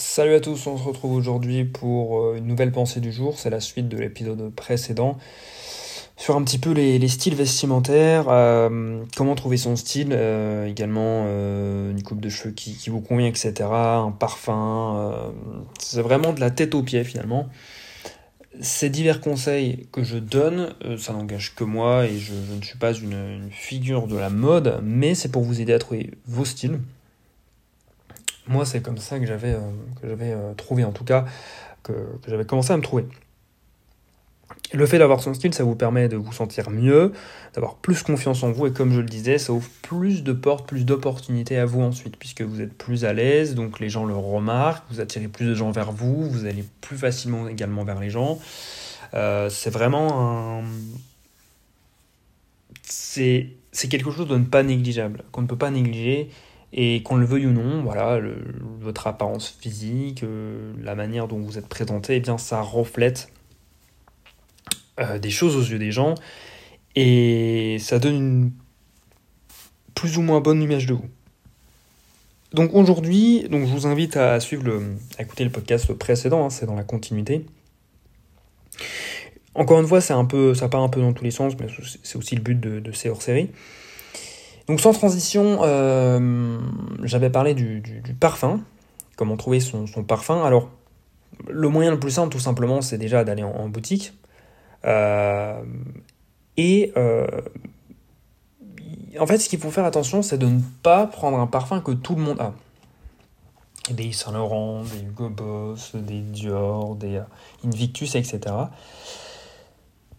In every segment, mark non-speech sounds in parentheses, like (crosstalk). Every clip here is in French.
Salut à tous, on se retrouve aujourd'hui pour euh, une nouvelle pensée du jour, c'est la suite de l'épisode précédent sur un petit peu les, styles vestimentaires, euh, comment trouver son style, euh, également une coupe de cheveux qui, vous convient, etc., un parfum, c'est vraiment de la tête aux pieds finalement. Ces divers conseils que je donne, ça n'engage que moi et je, ne suis pas une figure de la mode, mais c'est pour vous aider à trouver vos styles, moi, c'est comme ça que j'avais euh, euh, trouvé, en tout cas, que, j'avais commencé à me trouver. Le fait d'avoir son style, ça vous permet de vous sentir mieux, d'avoir plus confiance en vous, et comme je le disais, ça ouvre plus de portes, plus d'opportunités à vous ensuite, puisque vous êtes plus à l'aise, donc les gens le remarquent, vous attirez plus de gens vers vous, vous allez plus facilement également vers les gens. Euh, c'est vraiment un... C'est quelque chose de ne pas négligeable, qu'on ne peut pas négliger, et qu'on le veuille ou non, voilà, votre apparence physique, euh, la manière dont vous êtes présenté, eh bien ça reflète euh, des choses aux yeux des gens et ça donne une plus ou moins bonne image de vous. Donc aujourd'hui, donc je vous invite à suivre le, à écouter le podcast précédent, hein, c'est dans la continuité. Encore une fois, c'est un peu, ça part un peu dans tous les sens, mais c'est aussi le but de, de ces hors-séries. Donc sans transition, euh, j'avais parlé du, parfum, comment trouver son, parfum. Alors, le moyen le plus simple, tout simplement, c'est déjà d'aller en, boutique. Euh, et euh, en fait, ce qu'il faut faire attention, c'est de ne pas prendre un parfum que tout le monde a. Des Saint Laurent, des Hugo Boss, des Dior, des Invictus, etc.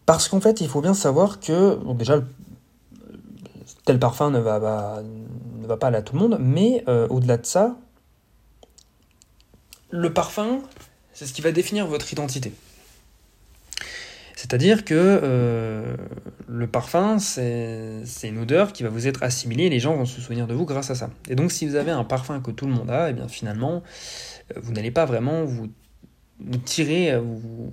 Parce qu'en fait, il faut bien savoir que, déjà, parfum ne va, pas, aller à tout le monde, mais euh, au-delà de ça, le parfum, c'est ce qui va définir votre identité. C'est-à-dire que euh, le parfum, c'est une odeur qui va vous être assimilée les gens vont se souvenir de vous grâce à ça. Et donc si vous avez un parfum que tout le monde a, et eh bien finalement, euh, vous n'allez pas vraiment vous, tirer, vous,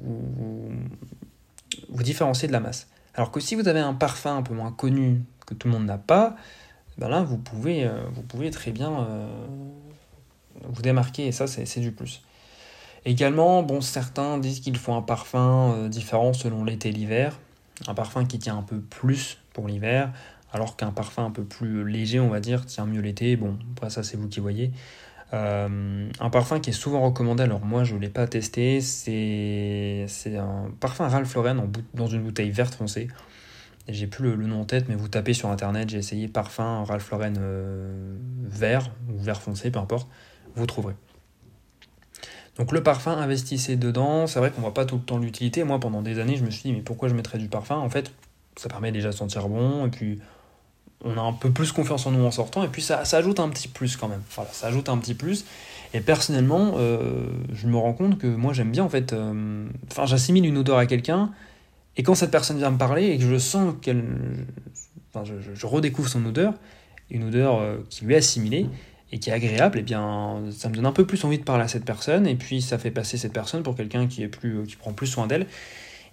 vous, différencier de la masse. Alors que si vous avez un parfum un peu moins connu, que tout le monde n'a pas, ben là, vous pouvez, euh, très bien euh, vous démarquer, et ça, c'est du plus. Également, bon, certains disent qu'il faut un parfum euh, différent selon l'été et l'hiver, un parfum qui tient un peu plus pour l'hiver, alors qu'un parfum un peu plus léger, on va dire, tient mieux l'été. Bon, après ça, c'est vous qui voyez. un parfum qui est souvent recommandé, alors moi je ne l'ai pas testé, c'est un parfum Ralph Lauren en dans une bouteille verte foncée j'ai plus le, nom en tête, mais vous tapez sur internet, j'ai essayé parfum Ralph Lauren euh, vert ou vert foncé, peu importe, vous trouverez. Donc le parfum, investissez dedans. C'est vrai qu'on voit pas tout le temps l'utilité. Moi, pendant des années, je me suis dit, mais pourquoi je mettrais du parfum? En fait, ça permet déjà de sentir bon, et puis on a un peu plus confiance en nous en sortant, et puis ça, ajoute un petit plus quand même. Voilà, ça ajoute un petit plus. Et personnellement, euh, je me rends compte que moi j'aime bien en fait. Euh, enfin, j'assimile une odeur à quelqu'un et quand cette personne vient me parler et que je sens qu'elle. Enfin, je, redécouvre son odeur, une odeur euh, qui lui est assimilée et qui est agréable, et eh bien ça me donne un peu plus envie de parler à cette personne, et puis ça fait passer cette personne pour quelqu'un qui, qui prend plus soin d'elle.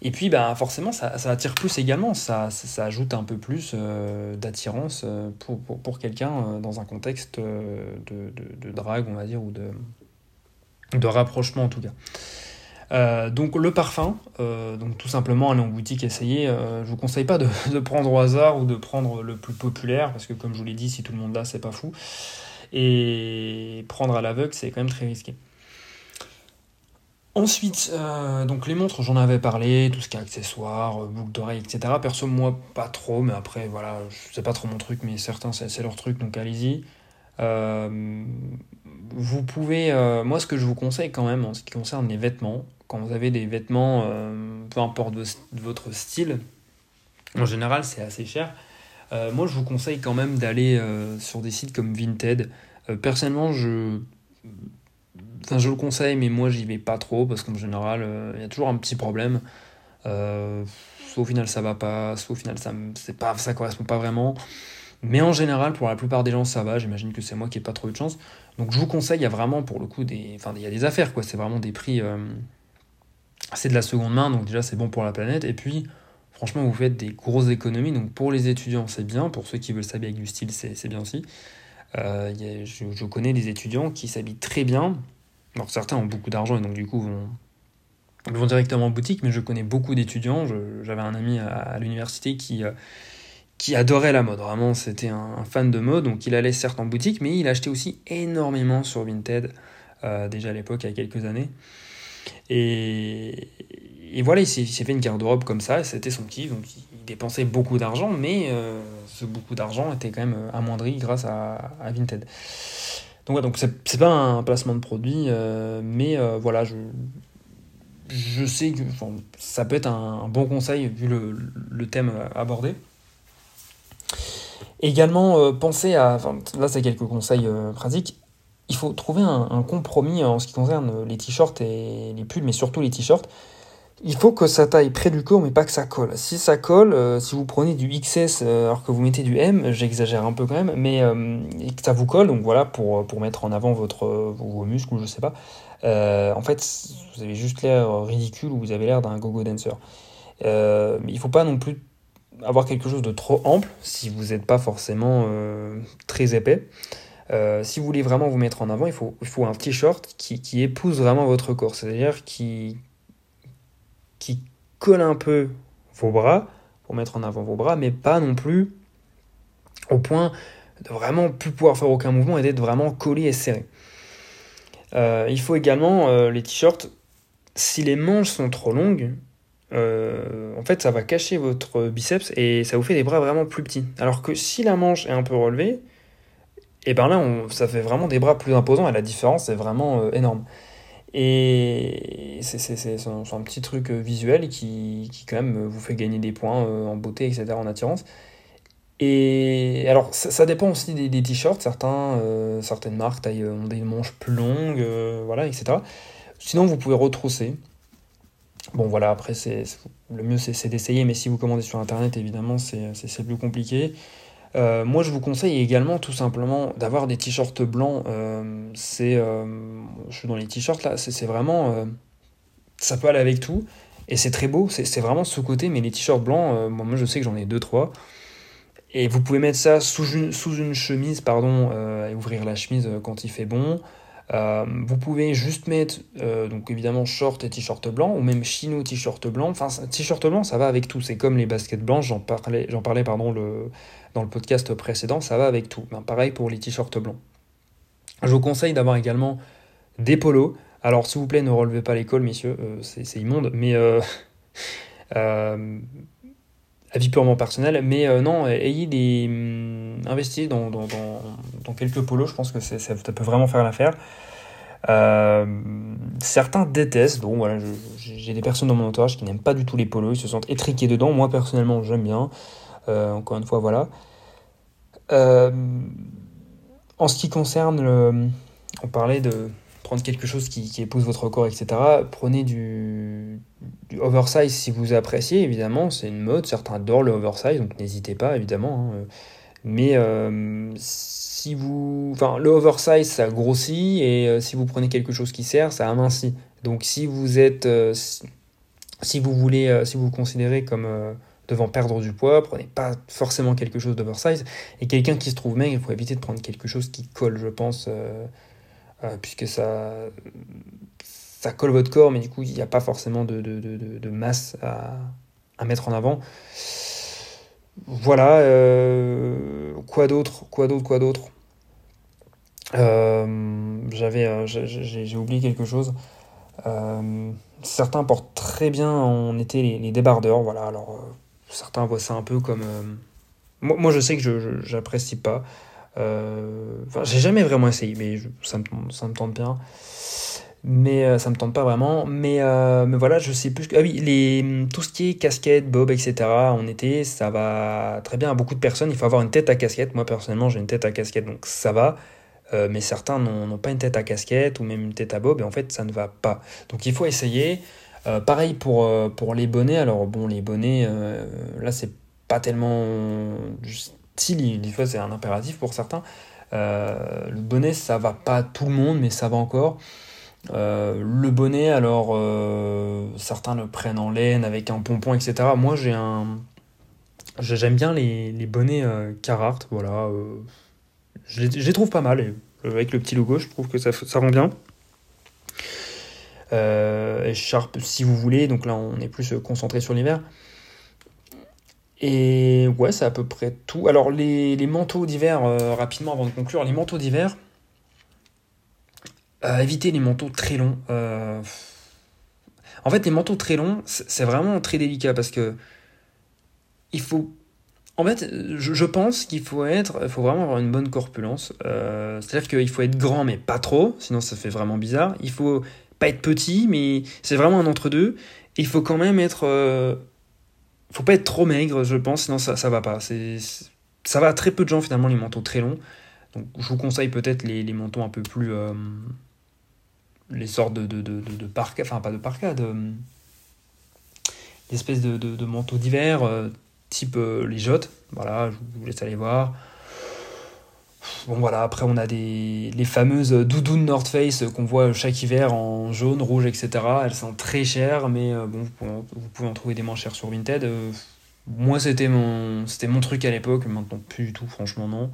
Et puis bah, forcément, ça, attire plus également, ça, ça, ajoute un peu plus euh, d'attirance euh, pour, pour, pour quelqu'un dans un contexte de, de, de, drague, on va dire, ou de, de rapprochement en tout cas. Euh, donc le parfum, euh, donc tout simplement aller en boutique essayer. Euh, je vous conseille pas (laughs) de, prendre au hasard ou de prendre le plus populaire parce que comme je vous l'ai dit, si tout le monde l'a, c'est pas fou. Et prendre à l'aveugle, c'est quand même très risqué. Ensuite, donc les montres, j'en avais parlé, tout ce qui est accessoires, boucles d'oreilles, etc. Perso, moi, pas trop, mais après, voilà, c'est pas trop mon truc, mais certains, c'est leur truc, donc allez-y. vous pouvez, moi, ce que je vous conseille quand même en ce qui concerne les vêtements, quand vous avez des vêtements, euh, peu importe votre style, en général c'est assez cher. Euh, moi je vous conseille quand même d'aller euh, sur des sites comme Vinted. personnellement je... Enfin, je le conseille, mais moi j'y vais pas trop parce qu'en général il y a toujours un petit problème. soit au final ça va pas, soit au final ça, c'est pas, ça correspond pas vraiment. Mais en général, pour la plupart des gens, ça va. J'imagine que c'est moi qui n'ai pas trop eu de chance. Donc je vous conseille, il y a vraiment pour le coup des. Enfin, il y a des affaires, quoi. C'est vraiment des prix c'est de la seconde main, donc déjà c'est bon pour la planète. Et puis, franchement, vous faites des grosses économies. Donc pour les étudiants, c'est bien. Pour ceux qui veulent s'habiller avec du style, c'est bien aussi. Euh, je, connais des étudiants qui s'habillent très bien Alors certains ont beaucoup d'argent et donc du coup vont, vont directement en boutique, mais je connais beaucoup d'étudiants. J'avais un ami à, l'université qui, qui adorait la mode. Vraiment, c'était un, fan de mode, donc il allait certes en boutique, mais il achetait aussi énormément sur Vinted, déjà à l'époque, il y a quelques années. Et, voilà, il s'est fait une garde-robe comme ça, c'était son kiff, donc il dépensait beaucoup d'argent, mais euh, ce beaucoup d'argent était quand même euh, amoindri grâce à, Vinted. Donc, ouais, donc c'est pas un placement de produit, euh, mais voilà, je, je sais que ça peut être un, bon conseil vu le, le thème abordé. Également, pensez à. là, c'est quelques conseils pratiques faut trouver un, compromis en ce qui concerne les t-shirts et les pulls, mais surtout les t-shirts. Il faut que ça taille près du corps, mais pas que ça colle. Si ça colle, euh, si vous prenez du XS euh, alors que vous mettez du M, j'exagère un peu quand même, mais euh, et que ça vous colle, donc voilà, pour, pour mettre en avant votre, vos muscles ou je sais pas, en fait, vous avez juste l'air ridicule ou vous avez l'air d'un go-go dancer. il faut pas non plus avoir quelque chose de trop ample si vous n'êtes pas forcément très épais. Euh, si vous voulez vraiment vous mettre en avant, il faut, un t-shirt qui, épouse vraiment votre corps, c'est-à-dire qui, qui colle un peu vos bras, pour mettre en avant vos bras, mais pas non plus au point de vraiment plus pouvoir faire aucun mouvement et d'être vraiment collé et serré. Euh, il faut également euh, les t-shirts, si les manches sont trop longues, en fait ça va cacher votre biceps et ça vous fait des bras vraiment plus petits. Alors que si la manche est un peu relevée, et ben là, on, ça fait vraiment des bras plus imposants et la différence est vraiment euh, énorme. Et c'est un, petit truc euh, visuel qui, qui, quand même vous fait gagner des points euh, en beauté, etc., en attirance. Et alors, ça, dépend aussi des, t-shirts. Certains, certaines marques ont des manches plus longues, voilà, etc. Sinon, vous pouvez retrousser. Bon, voilà, après, c'est le mieux, c'est d'essayer, mais si vous commandez sur Internet, évidemment, c'est plus compliqué. Euh, moi, je vous conseille également tout simplement d'avoir des t-shirts blancs. Euh, c'est, euh, je suis dans les t-shirts là, c'est vraiment, ça peut aller avec tout et c'est très beau. C'est vraiment ce côté, mais les t-shirts blancs, moi je sais que j'en ai deux trois. Et vous pouvez mettre ça sous une, sous une chemise, pardon, et ouvrir la chemise quand il fait bon. Vous pouvez juste mettre, donc évidemment, short et t-shirt blanc, ou même chino t-shirt blanc. Enfin, t-shirt blanc, ça va avec tout. C'est comme les baskets blanches, j'en parlais, j'en parlais pardon, le, dans le podcast précédent, ça va avec tout. Ben, pareil pour les t-shirts blancs. Je vous conseille d'avoir également des polos. Alors s'il vous plaît, ne relevez pas l'école, messieurs, euh, c'est immonde, mais euh, (laughs) euh, avis purement personnel. Mais euh, non, ayez des investissez dans, dans, quelques polos, je pense que ça, peut vraiment faire l'affaire. certains détestent, voilà, j'ai des personnes dans mon entourage qui n'aiment pas du tout les polos, ils se sentent étriqués dedans. Moi personnellement, j'aime bien. Euh, encore une fois, voilà. Euh, en ce qui concerne on parlait de prendre quelque chose qui, épouse votre corps, etc. Prenez du, du, oversize si vous appréciez, évidemment, c'est une mode, certains adorent le oversize, donc n'hésitez pas, évidemment. Hein. Mais euh, si vous... Enfin, le oversize, ça grossit, et si vous prenez quelque chose qui sert, ça amincit. Donc si vous êtes... si, vous voulez, si vous vous considérez comme devant perdre du poids, prenez pas forcément quelque chose d'oversize. Et quelqu'un qui se trouve maigre, il faut éviter de prendre quelque chose qui colle, je pense, euh, euh, puisque ça, ça colle votre corps, mais du coup, il n'y a pas forcément de, de, de, de masse à, à, mettre en avant. Voilà, euh, quoi d'autre Quoi d'autre Quoi d'autre? J'avais, j'ai oublié quelque chose. certains portent très bien en été les, débardeurs, voilà. Alors Certains voient ça un peu comme. Euh, moi, je sais que je j'apprécie pas. Euh... Enfin, j'ai jamais vraiment essayé, mais ça me tente bien. Mais euh, ça me tente pas vraiment. Mais, euh, mais voilà, je sais plus. Ah oui, les, tout ce qui est casquette, bob, etc. en été, ça va très bien à beaucoup de personnes. Il faut avoir une tête à casquette. Moi, personnellement, j'ai une tête à casquette, donc ça va. mais certains n'ont pas une tête à casquette ou même une tête à bob, et en fait, ça ne va pas. Donc il faut essayer. Euh, pareil pour, euh, pour les bonnets. Alors, bon, les bonnets, euh, là, c'est pas tellement style, des fois, c'est un impératif pour certains. le bonnet, ça va pas tout le monde, mais ça va encore. Le bonnet, alors certains le prennent en laine avec un pompon, etc. Moi, j'ai un. J'aime bien les, les bonnets Carhartt, voilà. je, les, trouve pas mal. avec le petit logo, je trouve que ça, ça rend bien. écharpe si vous voulez, donc là on est plus concentré sur l'hiver. Et ouais, c'est à peu près tout. Alors les, manteaux d'hiver, rapidement avant de conclure, les manteaux d'hiver, évitez les manteaux très longs. En fait, les manteaux très longs, c'est vraiment très délicat parce que il faut. En fait, je, pense qu'il faut être, il faut vraiment avoir une bonne corpulence. Euh, c'est-à-dire qu'il faut être grand, mais pas trop, sinon ça fait vraiment bizarre. Il faut pas être petit, mais c'est vraiment un entre-deux. Il faut quand même être. Euh, faut pas être trop maigre, je pense, sinon ça, ça va pas. Ça va à très peu de gens finalement, les manteaux très longs. Donc je vous conseille peut-être les, les manteaux un peu plus. Euh, les sortes de, de, enfin pas de parka, de l'espèce de, de, manteau d'hiver, euh, type euh, les jottes. Voilà, je vous laisse aller voir. Bon voilà, après on a des, les fameuses doudounes North Face qu'on voit chaque hiver en jaune, rouge, etc. Elles sont très chères, mais euh, bon, vous pouvez, en trouver des moins chères sur Vinted. moi c'était mon, c'était mon truc à l'époque, maintenant plus du tout, franchement non.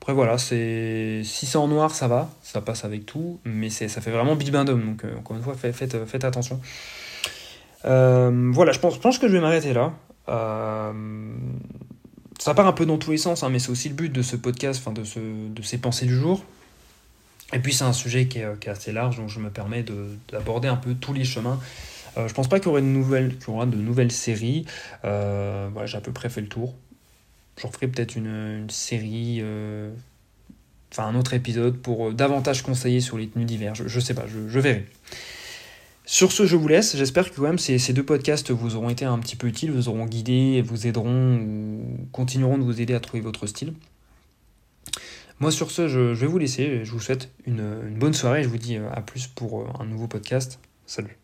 Après voilà, c'est si c'est en noir, ça va, ça passe avec tout, mais ça fait vraiment bibendum, donc euh, encore une fois, faites, faites, attention. Euh, voilà, je pense, que je vais m'arrêter là. Euh, ça part un peu dans tous les sens, hein, mais c'est aussi le but de ce podcast, enfin de, ce, de ces pensées du jour. Et puis c'est un sujet qui est, qui est, assez large, donc je me permets d'aborder un peu tous les chemins. je pense pas qu'il y qu aura de nouvelles séries. voilà, j'ai à peu près fait le tour j'en ferai peut-être une, série, euh, enfin un autre épisode pour euh, davantage conseiller sur les tenues d'hiver. Je, sais pas, je, verrai. Sur ce, je vous laisse. J'espère que quand même ces, ces, deux podcasts vous auront été un petit peu utiles, vous auront guidé, vous aideront ou continueront de vous aider à trouver votre style. Moi, sur ce, je, vais vous laisser. Je vous souhaite une, une bonne soirée. Je vous dis euh, à plus pour un nouveau podcast. Salut.